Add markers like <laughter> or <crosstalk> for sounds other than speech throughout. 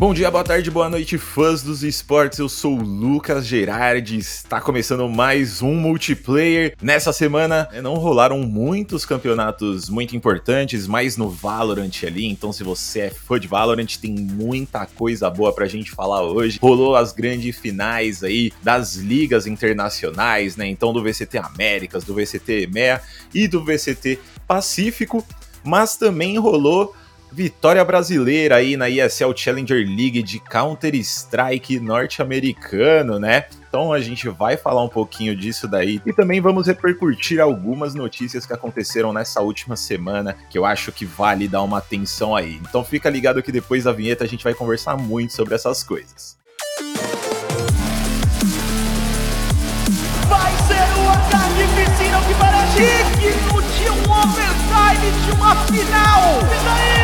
Bom dia, boa tarde, boa noite, fãs dos esportes. Eu sou o Lucas Gerardi. Está começando mais um multiplayer. Nessa semana né, não rolaram muitos campeonatos muito importantes, mais no Valorant ali. Então, se você é fã de Valorant, tem muita coisa boa pra gente falar hoje. Rolou as grandes finais aí das ligas internacionais, né? Então, do VCT Américas, do VCT EMEA e do VCT Pacífico. Mas também rolou Vitória brasileira aí na ESL Challenger League de Counter-Strike norte-americano, né? Então a gente vai falar um pouquinho disso daí e também vamos repercutir algumas notícias que aconteceram nessa última semana que eu acho que vale dar uma atenção aí. Então fica ligado que depois da vinheta a gente vai conversar muito sobre essas coisas. Vai ser uma carnificina que parece digno de um de uma final! E daí?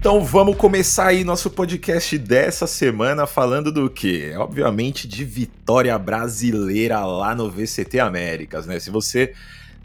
Então vamos começar aí nosso podcast dessa semana falando do quê? Obviamente de vitória brasileira lá no VCT Américas, né? Se você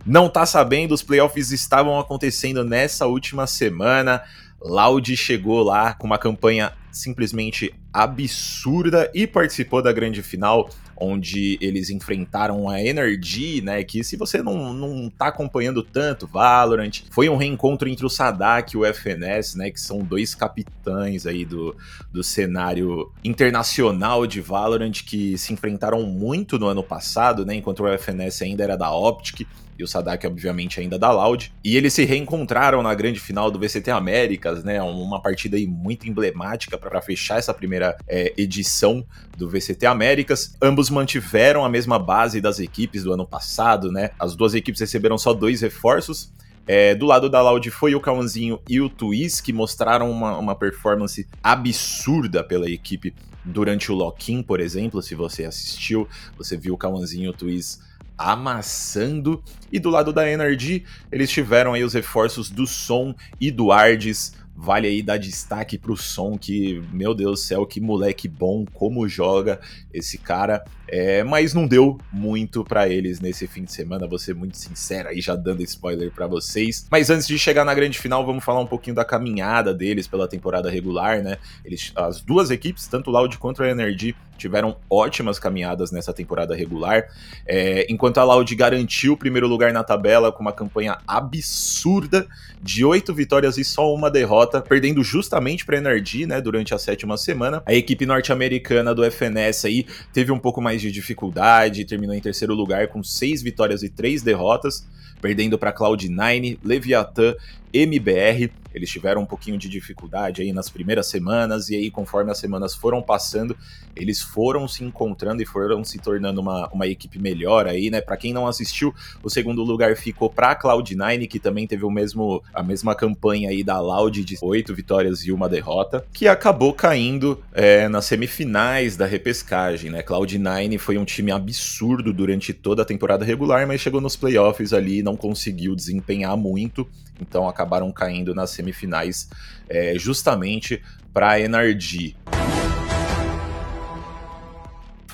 não tá sabendo, os playoffs estavam acontecendo nessa última semana. Loud chegou lá com uma campanha simplesmente absurda e participou da grande final, onde eles enfrentaram a Energy, né? Que se você não, não tá acompanhando tanto Valorant, foi um reencontro entre o Sadak e o FNS, né? Que são dois capitães aí do, do cenário internacional de Valorant que se enfrentaram muito no ano passado, né? Enquanto o FNS ainda era da Optic e o Sadak, obviamente, ainda da Loud. E eles se reencontraram na grande final do VCT Américas, né? Uma partida aí muito emblemática para fechar essa primeira é, edição do VCT Américas. Ambos mantiveram a mesma base das equipes do ano passado, né? As duas equipes receberam só dois reforços. É, do lado da Loud foi o Cauãzinho e o Twist, que mostraram uma, uma performance absurda pela equipe durante o lock-in, por exemplo. Se você assistiu, você viu o Cauãzinho e o Twist amassando. E do lado da Energy, eles tiveram aí os reforços do Som e do Ardes. Vale aí dar destaque pro Som, que, meu Deus do céu, que moleque bom, como joga esse cara. É, mas não deu muito para eles nesse fim de semana, vou ser muito sincero aí, já dando spoiler para vocês. Mas antes de chegar na grande final, vamos falar um pouquinho da caminhada deles pela temporada regular, né? Eles, as duas equipes, tanto o Loud quanto a Energy, tiveram ótimas caminhadas nessa temporada regular. É, enquanto a Loud garantiu o primeiro lugar na tabela com uma campanha absurda de oito vitórias e só uma derrota, perdendo justamente para a Energy, né? Durante a sétima semana. A equipe norte-americana do FNS aí teve um pouco mais mais de dificuldade, terminou em terceiro lugar com seis vitórias e três derrotas, perdendo para Cloud9, Leviathan MBR. Eles tiveram um pouquinho de dificuldade aí nas primeiras semanas, e aí, conforme as semanas foram passando, eles foram se encontrando e foram se tornando uma, uma equipe melhor aí, né? Para quem não assistiu, o segundo lugar ficou para Cloud9, que também teve o mesmo, a mesma campanha aí da Loud de oito vitórias e uma derrota, que acabou caindo é, nas semifinais da repescagem, né? Cloud9 foi um time absurdo durante toda a temporada regular, mas chegou nos playoffs ali e não conseguiu desempenhar muito, então acabaram caindo nas semifinais é, justamente para a NRG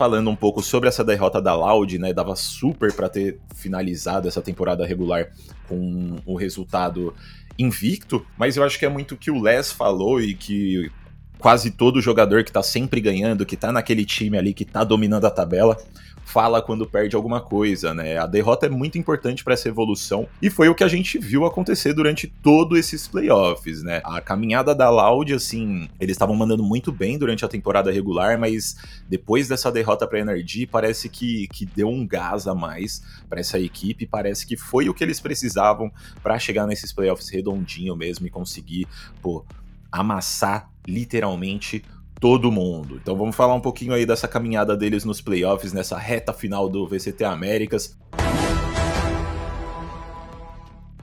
falando um pouco sobre essa derrota da Loud, né? Dava super para ter finalizado essa temporada regular com o resultado invicto, mas eu acho que é muito o que o Les falou e que quase todo jogador que tá sempre ganhando, que tá naquele time ali que tá dominando a tabela, fala quando perde alguma coisa, né? A derrota é muito importante para essa evolução e foi o que a gente viu acontecer durante todos esses playoffs, né? A caminhada da Loud, assim, eles estavam mandando muito bem durante a temporada regular, mas depois dessa derrota para Energy, parece que, que deu um gás a mais para essa equipe, parece que foi o que eles precisavam para chegar nesses playoffs redondinho mesmo e conseguir, pô, amassar literalmente todo mundo. Então vamos falar um pouquinho aí dessa caminhada deles nos playoffs, nessa reta final do VCT Américas.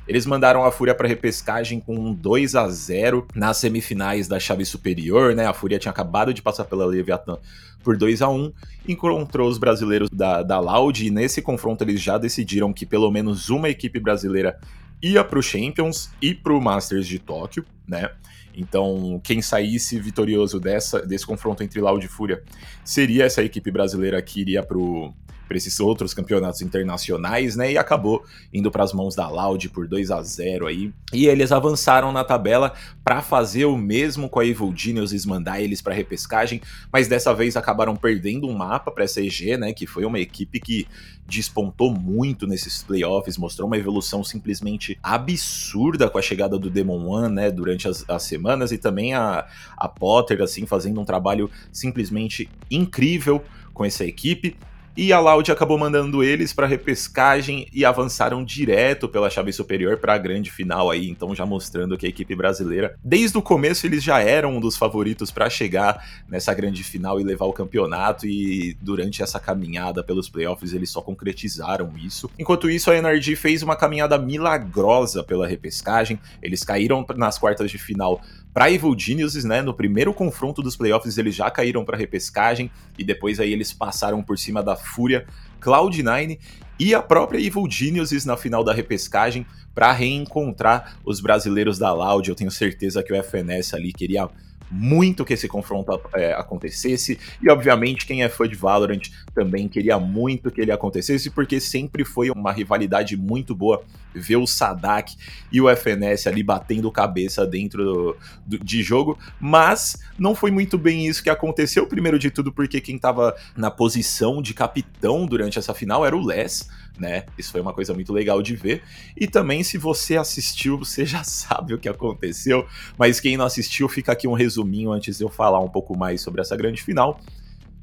Eles mandaram a Fúria para repescagem com um 2 a 0 nas semifinais da chave superior, né? A Fúria tinha acabado de passar pela Leviathan por 2 a 1 encontrou os brasileiros da, da Loud e nesse confronto eles já decidiram que pelo menos uma equipe brasileira ia para o Champions e para o Masters de Tóquio, né? Então, quem saísse vitorioso dessa, desse confronto entre Loud e Fúria seria essa equipe brasileira que iria pro para esses outros campeonatos internacionais, né? E acabou indo para as mãos da Loud por 2 a 0 aí. E eles avançaram na tabela para fazer o mesmo com a Evil Geniuses, mandar eles para repescagem, mas dessa vez acabaram perdendo um mapa para essa EG, né? Que foi uma equipe que despontou muito nesses playoffs, mostrou uma evolução simplesmente absurda com a chegada do Demon One, né? Durante as, as semanas e também a, a Potter, assim, fazendo um trabalho simplesmente incrível com essa equipe. E a Loud acabou mandando eles para repescagem e avançaram direto pela chave superior para a grande final aí, então já mostrando que a equipe brasileira, desde o começo eles já eram um dos favoritos para chegar nessa grande final e levar o campeonato e durante essa caminhada pelos playoffs eles só concretizaram isso. Enquanto isso a NRG fez uma caminhada milagrosa pela repescagem, eles caíram nas quartas de final para Evil Geniuses, né? No primeiro confronto dos playoffs eles já caíram para repescagem e depois aí eles passaram por cima da Fúria, Cloud9 e a própria Evil Geniuses na final da repescagem para reencontrar os brasileiros da Loud. Eu tenho certeza que o FNS ali queria muito que esse confronto é, acontecesse, e obviamente quem é fã de Valorant também queria muito que ele acontecesse, porque sempre foi uma rivalidade muito boa ver o Sadak e o FNS ali batendo cabeça dentro do, do, de jogo, mas não foi muito bem isso que aconteceu, primeiro de tudo porque quem estava na posição de capitão durante essa final era o Les, né? Isso foi uma coisa muito legal de ver. E também, se você assistiu, você já <laughs> sabe o que aconteceu. Mas quem não assistiu, fica aqui um resuminho antes de eu falar um pouco mais sobre essa grande final.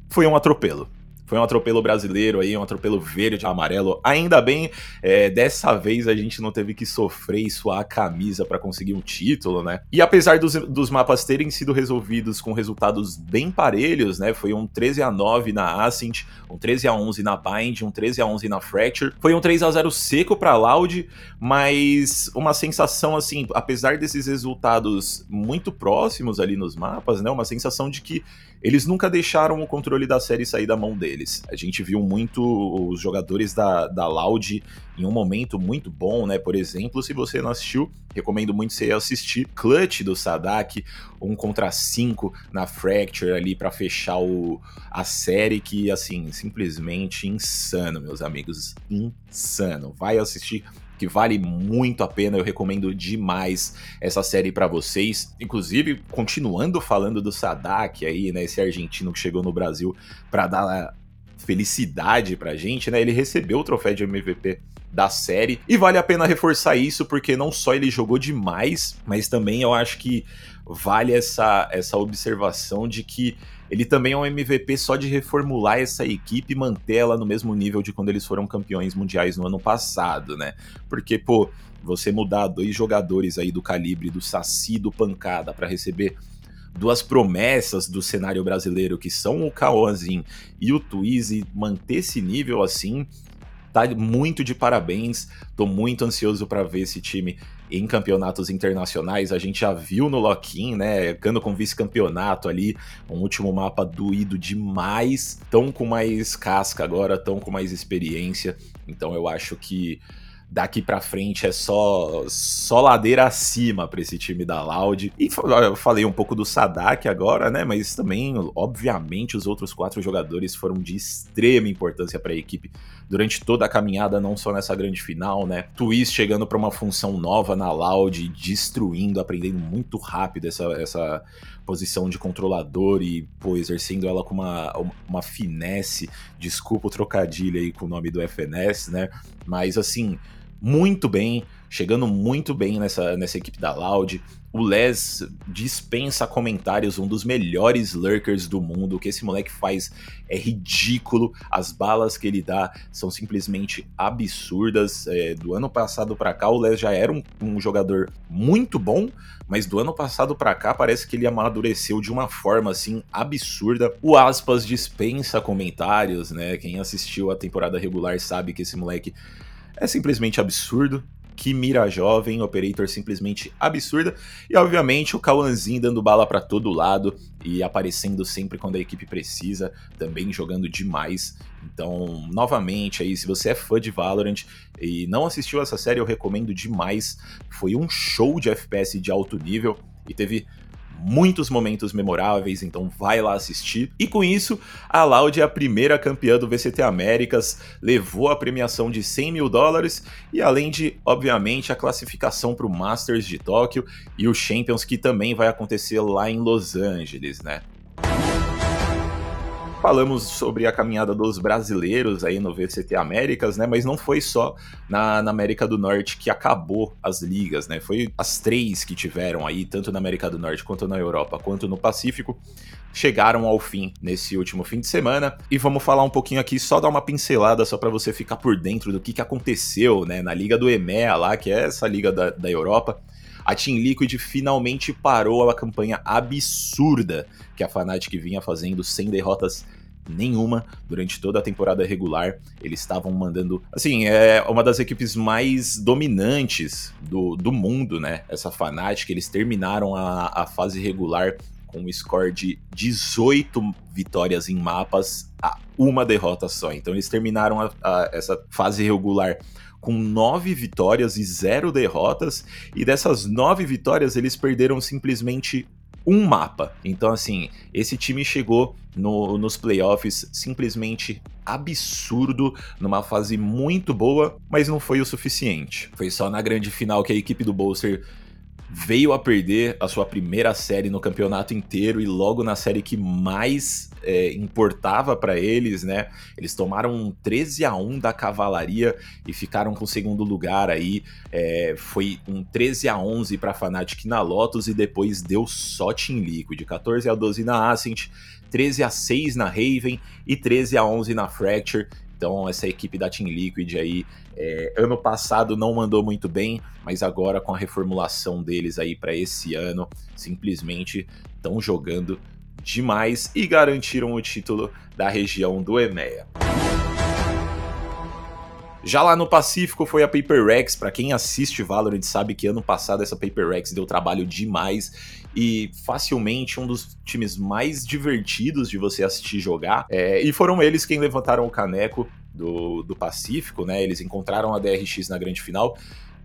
Foi um atropelo. Foi um atropelo brasileiro aí, um atropelo verde, amarelo. Ainda bem, é, dessa vez a gente não teve que sofrer e suar a camisa para conseguir um título, né? E apesar dos, dos mapas terem sido resolvidos com resultados bem parelhos, né? Foi um 13 a 9 na Ascent, um 13 a 11 na Bind, um 13 a 11 na Fracture. Foi um 3 a 0 seco para Loud, mas uma sensação assim, apesar desses resultados muito próximos ali nos mapas, né? Uma sensação de que eles nunca deixaram o controle da série sair da mão deles. A gente viu muito os jogadores da, da Loud em um momento muito bom, né? Por exemplo, se você não assistiu, recomendo muito você assistir Clutch do Sadak, um contra cinco na Fracture ali para fechar o, a série que assim, simplesmente insano, meus amigos, insano. Vai assistir que vale muito a pena, eu recomendo demais essa série para vocês. Inclusive, continuando falando do Sadak aí, né, esse argentino que chegou no Brasil para dar felicidade pra gente, né? Ele recebeu o troféu de MVP da série e vale a pena reforçar isso porque não só ele jogou demais, mas também eu acho que vale essa essa observação de que ele também é um MVP só de reformular essa equipe e manter ela no mesmo nível de quando eles foram campeões mundiais no ano passado, né? Porque, pô, você mudar dois jogadores aí do calibre do Saci do Pancada para receber duas promessas do cenário brasileiro, que são o Kaozin e o Twizy, manter esse nível assim, tá muito de parabéns. Tô muito ansioso para ver esse time em campeonatos internacionais. A gente já viu no Loquim, né? Cano com vice-campeonato ali, um último mapa doído demais. Tão com mais casca agora, tão com mais experiência. Então eu acho que daqui para frente é só só ladeira acima para esse time da Loud. E eu falei um pouco do Sadak agora, né? Mas também, obviamente, os outros quatro jogadores foram de extrema importância para a equipe durante toda a caminhada, não só nessa grande final, né? Twist chegando para uma função nova na Loud, destruindo, aprendendo muito rápido essa, essa posição de controlador e, pô, exercendo ela com uma, uma finesse. Desculpa o trocadilho aí com o nome do FNS, né? Mas assim, muito bem, chegando muito bem nessa, nessa equipe da Loud. O Les dispensa comentários, um dos melhores lurkers do mundo. O que esse moleque faz é ridículo. As balas que ele dá são simplesmente absurdas. É, do ano passado para cá, o Les já era um, um, jogador muito bom, mas do ano passado para cá parece que ele amadureceu de uma forma assim absurda. O Aspas dispensa comentários, né? Quem assistiu a temporada regular sabe que esse moleque é simplesmente absurdo. que mira jovem, operator simplesmente absurda. E obviamente o Kawanzin dando bala para todo lado e aparecendo sempre quando a equipe precisa, também jogando demais. Então, novamente aí, se você é fã de Valorant e não assistiu essa série, eu recomendo demais. Foi um show de FPS de alto nível e teve muitos momentos memoráveis, então vai lá assistir. E com isso, a Loud é a primeira campeã do VCT Américas, levou a premiação de 100 mil dólares e além de, obviamente, a classificação para o Masters de Tóquio e o Champions que também vai acontecer lá em Los Angeles, né? Falamos sobre a caminhada dos brasileiros aí no VCT Américas, né? Mas não foi só na, na, América do Norte que acabou as ligas, né? Foi as três que tiveram aí, tanto na América do Norte quanto na Europa, quanto no Pacífico, chegaram ao fim nesse último fim de semana. E vamos falar um pouquinho aqui, só dar uma pincelada só para você ficar por dentro do que, que aconteceu, né? Na Liga do EMEA lá, que é essa liga da, da Europa a Team Liquid finalmente parou a campanha absurda que a Fnatic vinha fazendo sem derrotas nenhuma durante toda a temporada regular. Eles estavam mandando. Assim, é uma das equipes mais dominantes do, do mundo, né? Essa Fnatic. Eles terminaram a, a fase regular com um score de 18 vitórias em mapas a uma derrota só. Então eles terminaram a, a, essa fase regular com nove vitórias e zero derrotas, e dessas nove vitórias eles perderam simplesmente um mapa. Então, assim, esse time chegou no, nos playoffs simplesmente absurdo, numa fase muito boa, mas não foi o suficiente. Foi só na grande final que a equipe do Bolster veio a perder a sua primeira série no campeonato inteiro e logo na série que mais é, importava para eles, né? Eles tomaram um 13 a 1 da Cavalaria e ficaram com o segundo lugar aí. É, foi um 13 a 11 para Fnatic na Lotus e depois deu só Team Liquid, 14 a 12 na Ascent, 13 a 6 na Raven e 13 a 11 na Fracture. Então, essa equipe da Team Liquid aí, é, ano passado não mandou muito bem, mas agora com a reformulação deles aí para esse ano, simplesmente estão jogando demais e garantiram o título da região do EMEA. Já lá no Pacífico foi a Paper Rex, para quem assiste Valorant sabe que ano passado essa Paper Rex deu trabalho demais e facilmente um dos times mais divertidos de você assistir jogar. É, e foram eles quem levantaram o caneco do, do Pacífico, né? Eles encontraram a DRX na grande final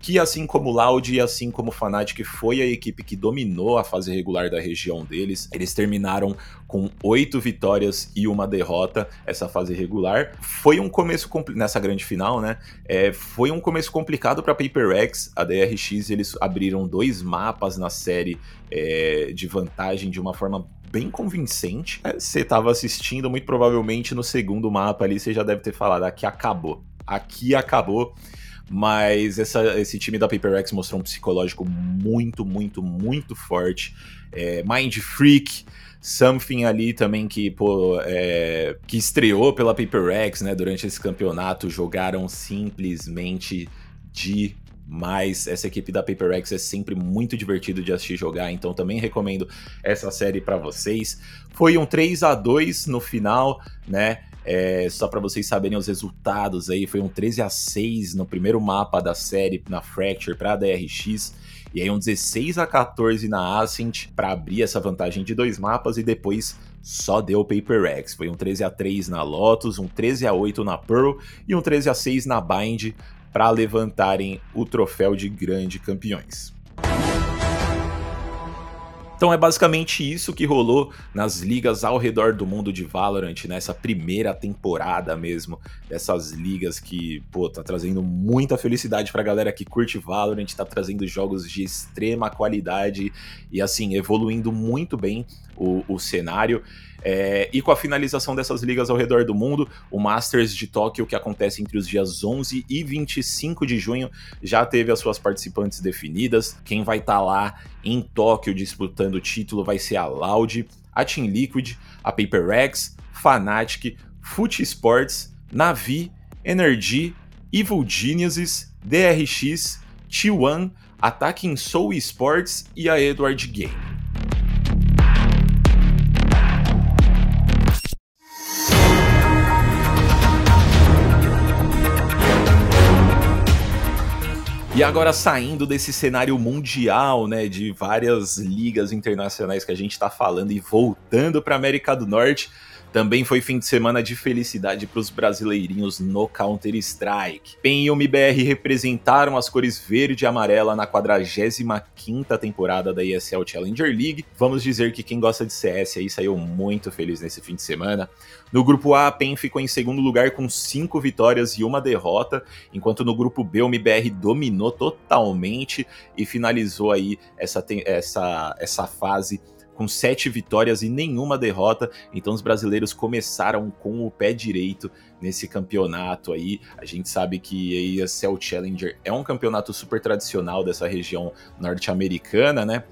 que assim como Loud e assim como Fnatic foi a equipe que dominou a fase regular da região deles. Eles terminaram com oito vitórias e uma derrota essa fase regular. Foi um começo nessa grande final, né? É, foi um começo complicado para Paper X. A DRX eles abriram dois mapas na série é, de vantagem de uma forma bem convincente. Você estava assistindo, muito provavelmente no segundo mapa ali, você já deve ter falado: aqui acabou. Aqui acabou. Mas essa, esse time da Paper X mostrou um psicológico muito, muito, muito forte. É, Mind Freak, Something ali também que, pô, é, que estreou pela Paper X, né, durante esse campeonato, jogaram simplesmente demais. Essa equipe da Paper X é sempre muito divertido de assistir jogar, então também recomendo essa série para vocês. Foi um 3 a 2 no final, né? É, só para vocês saberem os resultados aí, foi um 13 a 6 no primeiro mapa da série na Fracture para a DRX. E aí um 16 a 14 na Ascent para abrir essa vantagem de dois mapas e depois só deu Paper X. Foi um 13 a 3 na Lotus, um 13 a 8 na Pearl e um 13 a 6 na Bind para levantarem o troféu de grande campeões. Então é basicamente isso que rolou nas ligas ao redor do mundo de Valorant, nessa primeira temporada mesmo, dessas ligas que, pô, tá trazendo muita felicidade pra galera que curte Valorant, tá trazendo jogos de extrema qualidade e assim, evoluindo muito bem o, o cenário. É, e com a finalização dessas ligas ao redor do mundo, o Masters de Tóquio, que acontece entre os dias 11 e 25 de junho, já teve as suas participantes definidas. Quem vai estar tá lá em Tóquio disputando o título vai ser a Loud, a Team Liquid, a Paper Rex, Fnatic, Foot Sports, Navi, Energy, Evil Geniuses, DRX, T1, Attacking Soul Sports e a Edward Game. E agora saindo desse cenário mundial, né, de várias ligas internacionais que a gente está falando e voltando para América do Norte, também foi fim de semana de felicidade para os brasileirinhos no Counter-Strike. PEN e UMBR representaram as cores verde e amarela na 45ª temporada da ESL Challenger League. Vamos dizer que quem gosta de CS aí saiu muito feliz nesse fim de semana. No grupo A, a PEN ficou em segundo lugar com 5 vitórias e uma derrota, enquanto no grupo B, o MBR dominou totalmente e finalizou aí essa, essa, essa fase com sete vitórias e nenhuma derrota. Então os brasileiros começaram com o pé direito nesse campeonato aí. A gente sabe que a ESL Challenger é um campeonato super tradicional dessa região norte-americana, né?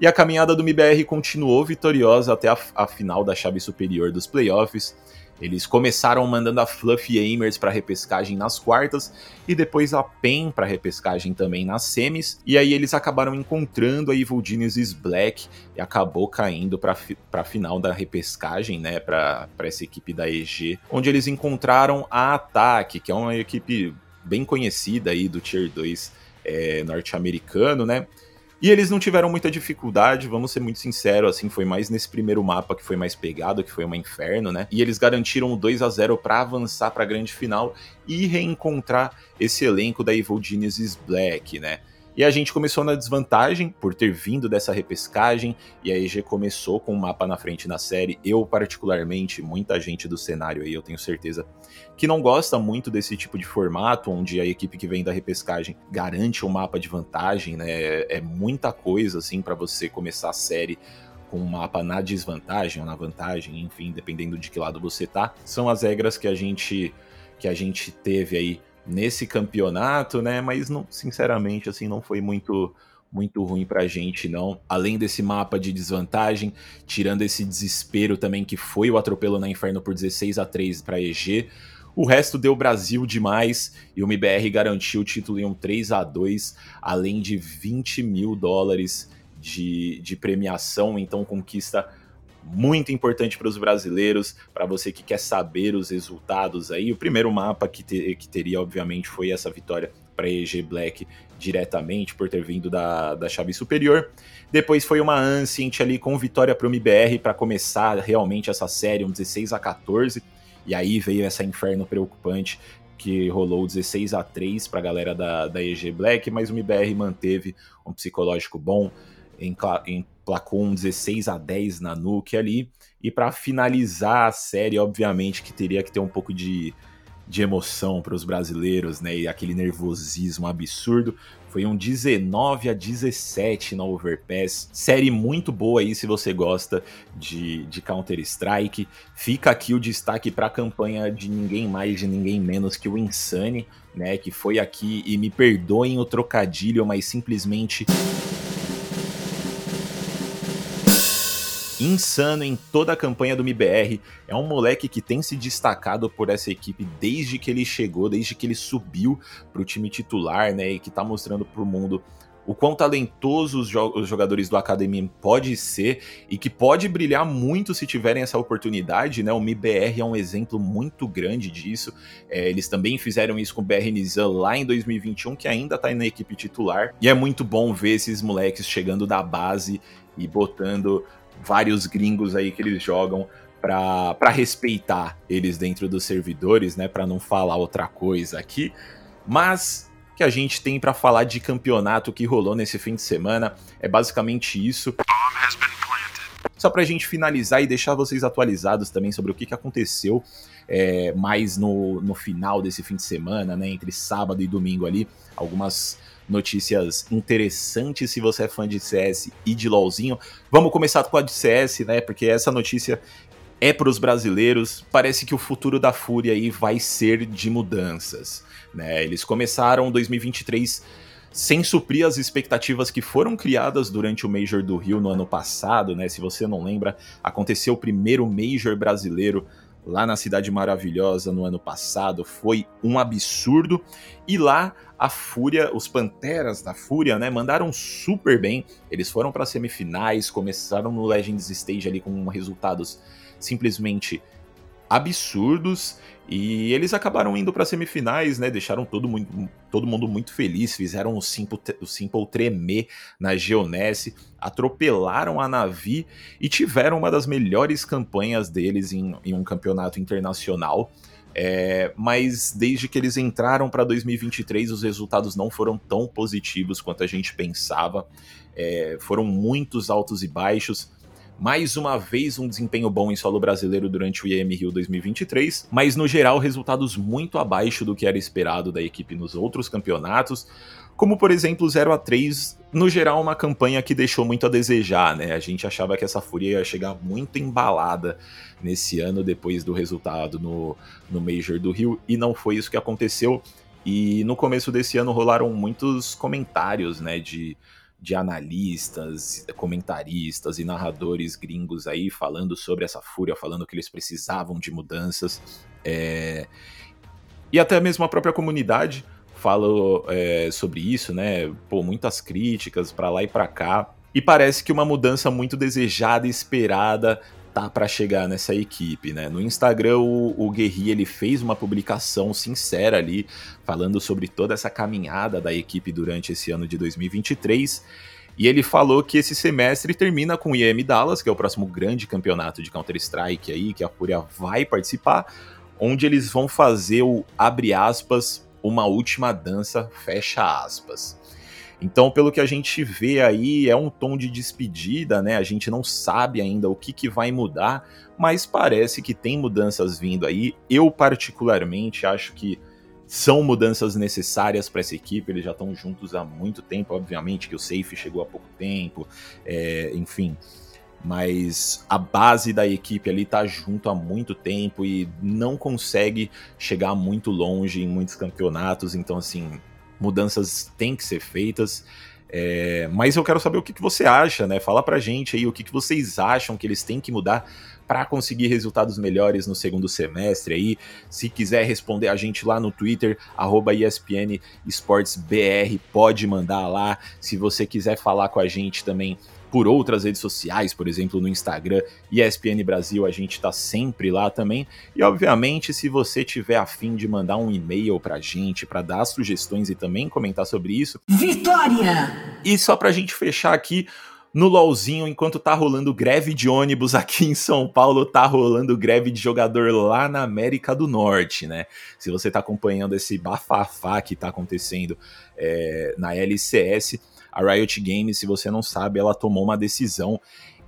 E a caminhada do MBR continuou vitoriosa até a, a final da chave superior dos playoffs. Eles começaram mandando a Fluffy Amers para repescagem nas quartas e depois a PEN para repescagem também nas semis. E aí eles acabaram encontrando a Evil Geniuses Black e acabou caindo para a final da repescagem, né, para essa equipe da EG, onde eles encontraram a Ataque, que é uma equipe bem conhecida aí do Tier 2 é, norte-americano, né? E eles não tiveram muita dificuldade, vamos ser muito sinceros, assim, foi mais nesse primeiro mapa que foi mais pegado, que foi uma inferno, né? E eles garantiram o 2 a 0 para avançar para a grande final e reencontrar esse elenco da Evil Genesis Black, né? E a gente começou na desvantagem por ter vindo dessa repescagem, e a EG começou com o um mapa na frente na série. Eu, particularmente, muita gente do cenário aí, eu tenho certeza, que não gosta muito desse tipo de formato, onde a equipe que vem da repescagem garante um mapa de vantagem, né? É muita coisa, assim, para você começar a série com um mapa na desvantagem ou na vantagem, enfim, dependendo de que lado você tá. São as regras que a gente que a gente teve aí nesse campeonato, né? Mas não, sinceramente, assim, não foi muito muito ruim pra gente, não. Além desse mapa de desvantagem, tirando esse desespero também que foi o atropelo na Inferno por 16 a 3 para EG, o resto deu Brasil demais e o MBR garantiu o título em um 3 a 2 além de 20 mil dólares de, de premiação, então conquista muito importante para os brasileiros, para você que quer saber os resultados aí. O primeiro mapa que, te, que teria, obviamente, foi essa vitória para EG Black diretamente, por ter vindo da, da chave superior. Depois foi uma Ancient ali com vitória para o MBR para começar realmente essa série, um 16 a 14. E aí veio essa inferno preocupante que rolou 16 a 3 para a galera da, da EG Black, mas o MBR manteve um psicológico bom, emplacou um 16 a 10 na Nuke ali. E para finalizar a série, obviamente que teria que ter um pouco de, de emoção para os brasileiros, né? E aquele nervosismo absurdo. Foi um 19 a 17 na Overpass. Série muito boa aí se você gosta de, de Counter-Strike. Fica aqui o destaque para a campanha de ninguém mais, de ninguém menos que o Insane, né? Que foi aqui, e me perdoem o trocadilho, mas simplesmente insano em toda a campanha do MBR. É um moleque que tem se destacado por essa equipe desde que ele chegou, desde que ele subiu para o time titular, né? E que está mostrando para o mundo o quão talentoso os, jo os, jogadores do Academy pode ser e que pode brilhar muito se tiverem essa oportunidade, né? O MBR é um exemplo muito grande disso. É, eles também fizeram isso com o BR Nizam lá em 2021, que ainda está na equipe titular. E é muito bom ver esses moleques chegando da base e botando vários gringos aí que eles jogam para respeitar eles dentro dos servidores, né, para não falar outra coisa aqui. Mas que a gente tem para falar de campeonato que rolou nesse fim de semana é basicamente isso. Só para a gente finalizar e deixar vocês atualizados também sobre o que, que aconteceu é, mais no, no final desse fim de semana, né, entre sábado e domingo ali, algumas notícias interessantes se você é fã de CS e de LoLzinho. Vamos começar com a de CS, né? Porque essa notícia é para os brasileiros. Parece que o futuro da Fúria aí vai ser de mudanças, né? Eles começaram 2023 sem suprir as expectativas que foram criadas durante o Major do Rio no ano passado, né? Se você não lembra, aconteceu o primeiro Major brasileiro lá na Cidade Maravilhosa no ano passado, foi um absurdo. E lá a Fúria, os Panteras da Fúria, né, mandaram super bem. Eles foram para semifinais, começaram no Legends Stage ali com resultados simplesmente absurdos e eles acabaram indo para semifinais, né? Deixaram todo, muito, todo mundo muito feliz, fizeram o Simple, o Simple tremer na Geonesse, atropelaram a Navi e tiveram uma das melhores campanhas deles em, em um campeonato internacional. É, mas desde que eles entraram para 2023, os resultados não foram tão positivos quanto a gente pensava. É, foram muitos altos e baixos mais uma vez um desempenho bom em solo brasileiro durante o IEM Rio 2023, mas no geral resultados muito abaixo do que era esperado da equipe nos outros campeonatos, como por exemplo 0 a 3 no geral uma campanha que deixou muito a desejar, né? A gente achava que essa Fúria ia chegar muito embalada nesse ano depois do resultado no, no Major do Rio, e não foi isso que aconteceu. E no começo desse ano rolaram muitos comentários, né, de de analistas, comentaristas e narradores gringos aí falando sobre essa fúria, falando que eles precisavam de mudanças. É... E até mesmo a própria comunidade fala é, sobre isso, né? Pô, muitas críticas para lá e para cá. E parece que uma mudança muito desejada e esperada tá para chegar nessa equipe, né? No Instagram, o, o Guerri, ele fez uma publicação sincera ali, falando sobre toda essa caminhada da equipe durante esse ano de 2023. E ele falou que esse semestre termina com o IEM Dallas, que é o próximo grande campeonato de Counter-Strike aí, que a Fúria vai participar, onde eles vão fazer o, abre aspas, uma última dança, fecha aspas. Então, pelo que a gente vê aí, é um tom de despedida, né? A gente não sabe ainda o que, que vai mudar, mas parece que tem mudanças vindo aí. Eu, particularmente, acho que são mudanças necessárias para essa equipe. Eles já estão juntos há muito tempo, obviamente, que o Safe chegou há pouco tempo, é, enfim. Mas a base da equipe ali tá junto há muito tempo e não consegue chegar muito longe em muitos campeonatos. Então, assim, mudanças têm que ser feitas. É, mas eu quero saber o que, que, você acha, né? Fala pra gente aí o que, que vocês acham que eles têm que mudar para conseguir resultados melhores no segundo semestre aí. Se quiser responder a gente lá no Twitter, arroba ESPN BR, pode mandar lá. Se você quiser falar com a gente também por outras redes sociais, por exemplo, no Instagram, ESPN Brasil, a gente está sempre lá também. E obviamente, se você tiver afim de mandar um e-mail pra gente, para dar sugestões e também comentar sobre isso. Vitória! E só pra gente fechar aqui, no LOLzinho, enquanto tá rolando greve de ônibus aqui em São Paulo, tá rolando greve de jogador lá na América do Norte, né? Se você tá acompanhando esse bafafá que tá acontecendo é, na LCS, a Riot Games, se você não sabe, ela tomou uma decisão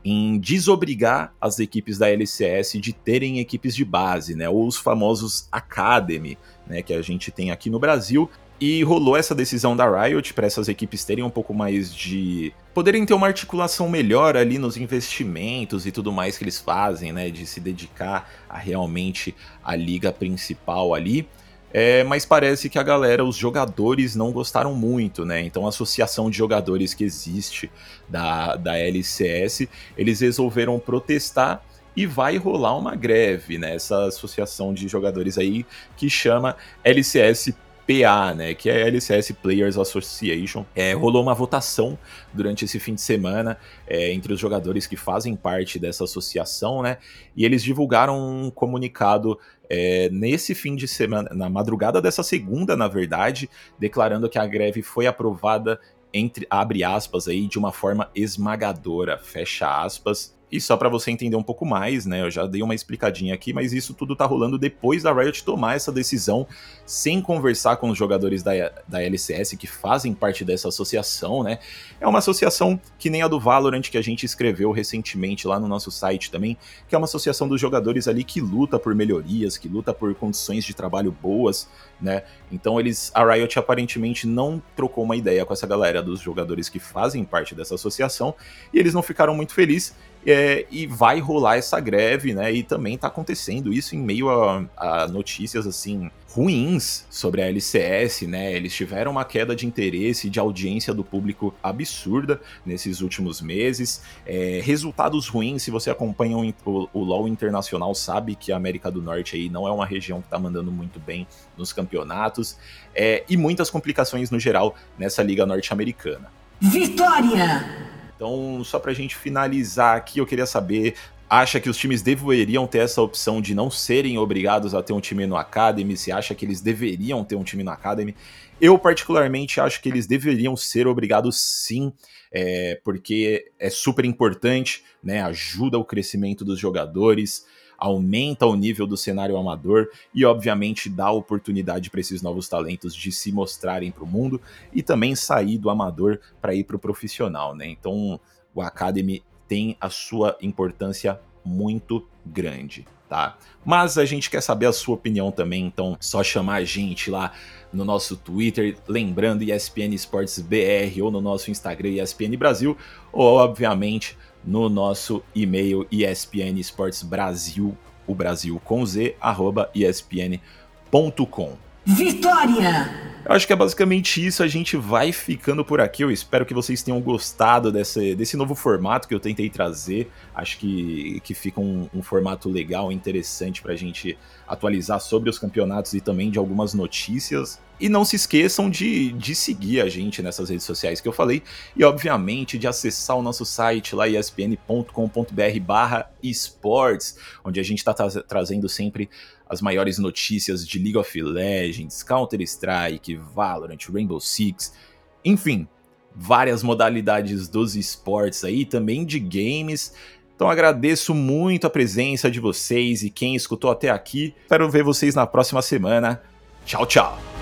em desobrigar as equipes da LCS de terem equipes de base, né, ou os famosos Academy, né, que a gente tem aqui no Brasil. E rolou essa decisão da Riot para essas equipes terem um pouco mais de. poderem ter uma articulação melhor ali nos investimentos e tudo mais que eles fazem, né? De se dedicar a realmente a liga principal ali. É, mas parece que a galera, os jogadores não gostaram muito, né? Então a associação de jogadores que existe da, da LCS, eles resolveram protestar e vai rolar uma greve, né? Essa associação de jogadores aí que chama LCS PA, né, que é a LCS Players Association, é, rolou uma votação durante esse fim de semana é, entre os jogadores que fazem parte dessa associação, né, e eles divulgaram um comunicado é, nesse fim de semana, na madrugada dessa segunda, na verdade, declarando que a greve foi aprovada entre abre aspas aí de uma forma esmagadora, fecha aspas, e só para você entender um pouco mais, né? Eu já dei uma explicadinha aqui, mas isso tudo tá rolando depois da Riot tomar essa decisão sem conversar com os jogadores da, da LCS que fazem parte dessa associação, né? É uma associação que nem a do Valorant que a gente escreveu recentemente lá no nosso site também, que é uma associação dos jogadores ali que luta por melhorias, que luta por condições de trabalho boas, né? Então eles, a Riot aparentemente não trocou uma ideia com essa galera dos jogadores que fazem parte dessa associação e eles não ficaram muito felizes é, e vai rolar essa greve, né? E também está acontecendo isso em meio a, a, notícias assim ruins sobre a LCS, né? Eles tiveram uma queda de interesse, de audiência do público absurda nesses últimos meses. É, resultados ruins, se você acompanha o, o, o LoL internacional, sabe que a América do Norte aí não é uma região que está mandando muito bem nos campeonatos. É, e muitas complicações no geral nessa liga norte-americana. Vitória! Então, só para a gente finalizar aqui, eu queria saber acha que os times deveriam ter essa opção de não serem obrigados a ter um time no Academy, se acha que eles deveriam ter um time no Academy. Eu, particularmente, acho que eles deveriam ser obrigados sim, é, porque é super importante, né? Ajuda o crescimento dos jogadores, aumenta o nível do cenário amador e, obviamente, dá oportunidade para esses novos talentos de se mostrarem para o mundo e também sair do amador para ir para o profissional, né? Então, o Academy tem a sua importância muito grande, tá? Mas a gente quer saber a sua opinião também, então só chamar a gente lá no nosso Twitter, lembrando ESPN Esportes BR ou no nosso Instagram ESPN Brasil, ou obviamente no nosso e-mail ESPN Esportes Brasil, o Brasil com Z, arroba ESPN.com. Vitória! Eu acho que é basicamente isso. A gente vai ficando por aqui. Eu espero que vocês tenham gostado desse, desse novo formato que eu tentei trazer. Acho que, que fica um, um formato legal, interessante para a gente atualizar sobre os campeonatos e também de algumas notícias. E não se esqueçam de, de seguir a gente nessas redes sociais que eu falei. E, obviamente, de acessar o nosso site lá, espn.com.br barra esportes, onde a gente está tra trazendo sempre as maiores notícias de League of Legends, Counter-Strike, Valorant, Rainbow Six, enfim, várias modalidades dos esportes aí, também de games. Então agradeço muito a presença de vocês e quem escutou até aqui. Espero ver vocês na próxima semana. Tchau, tchau.